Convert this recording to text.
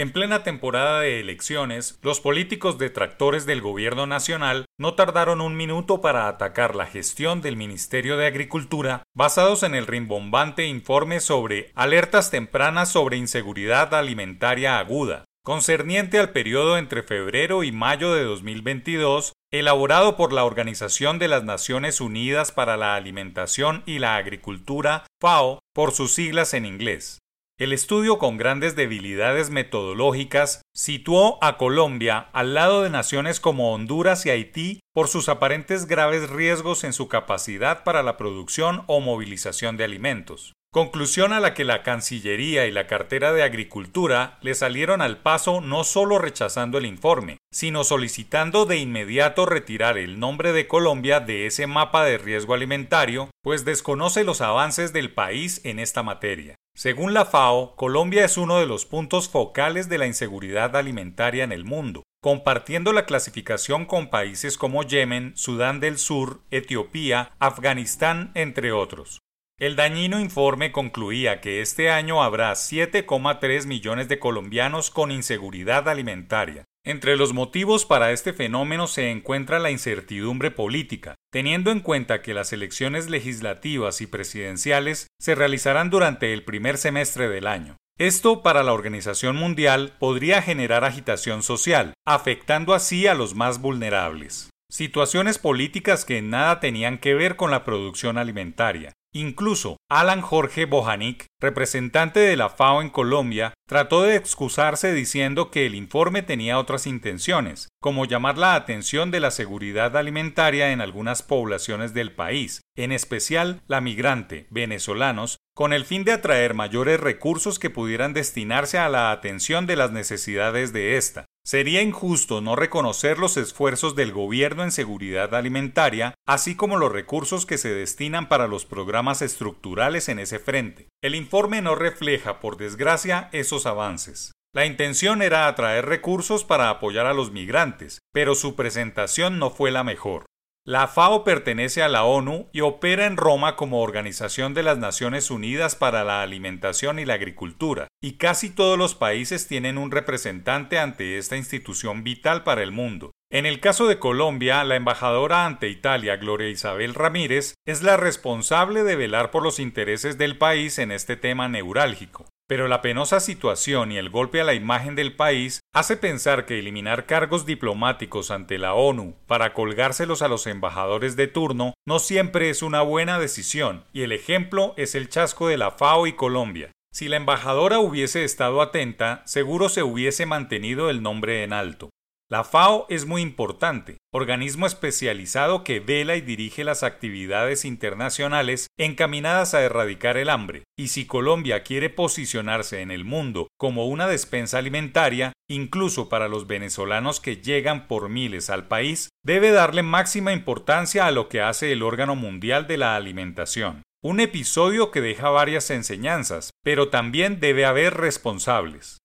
En plena temporada de elecciones, los políticos detractores del gobierno nacional no tardaron un minuto para atacar la gestión del Ministerio de Agricultura basados en el rimbombante informe sobre alertas tempranas sobre inseguridad alimentaria aguda, concerniente al periodo entre febrero y mayo de 2022, elaborado por la Organización de las Naciones Unidas para la Alimentación y la Agricultura, FAO, por sus siglas en inglés. El estudio con grandes debilidades metodológicas situó a Colombia al lado de naciones como Honduras y Haití por sus aparentes graves riesgos en su capacidad para la producción o movilización de alimentos. Conclusión a la que la Cancillería y la cartera de Agricultura le salieron al paso no solo rechazando el informe, sino solicitando de inmediato retirar el nombre de Colombia de ese mapa de riesgo alimentario, pues desconoce los avances del país en esta materia. Según la FAO, Colombia es uno de los puntos focales de la inseguridad alimentaria en el mundo, compartiendo la clasificación con países como Yemen, Sudán del Sur, Etiopía, Afganistán, entre otros. El dañino informe concluía que este año habrá 7,3 millones de colombianos con inseguridad alimentaria, entre los motivos para este fenómeno se encuentra la incertidumbre política, teniendo en cuenta que las elecciones legislativas y presidenciales se realizarán durante el primer semestre del año. Esto para la Organización Mundial podría generar agitación social, afectando así a los más vulnerables. Situaciones políticas que nada tenían que ver con la producción alimentaria, Incluso Alan Jorge Bojanik, representante de la FAO en Colombia, trató de excusarse diciendo que el informe tenía otras intenciones, como llamar la atención de la seguridad alimentaria en algunas poblaciones del país, en especial la migrante, venezolanos, con el fin de atraer mayores recursos que pudieran destinarse a la atención de las necesidades de esta. Sería injusto no reconocer los esfuerzos del gobierno en seguridad alimentaria, así como los recursos que se destinan para los programas estructurales en ese frente. El informe no refleja, por desgracia, esos avances. La intención era atraer recursos para apoyar a los migrantes, pero su presentación no fue la mejor. La FAO pertenece a la ONU y opera en Roma como Organización de las Naciones Unidas para la Alimentación y la Agricultura, y casi todos los países tienen un representante ante esta institución vital para el mundo. En el caso de Colombia, la embajadora ante Italia, Gloria Isabel Ramírez, es la responsable de velar por los intereses del país en este tema neurálgico. Pero la penosa situación y el golpe a la imagen del país hace pensar que eliminar cargos diplomáticos ante la ONU para colgárselos a los embajadores de turno no siempre es una buena decisión, y el ejemplo es el chasco de la FAO y Colombia. Si la embajadora hubiese estado atenta, seguro se hubiese mantenido el nombre en alto. La FAO es muy importante, organismo especializado que vela y dirige las actividades internacionales encaminadas a erradicar el hambre, y si Colombia quiere posicionarse en el mundo como una despensa alimentaria, incluso para los venezolanos que llegan por miles al país, debe darle máxima importancia a lo que hace el órgano mundial de la alimentación. Un episodio que deja varias enseñanzas, pero también debe haber responsables.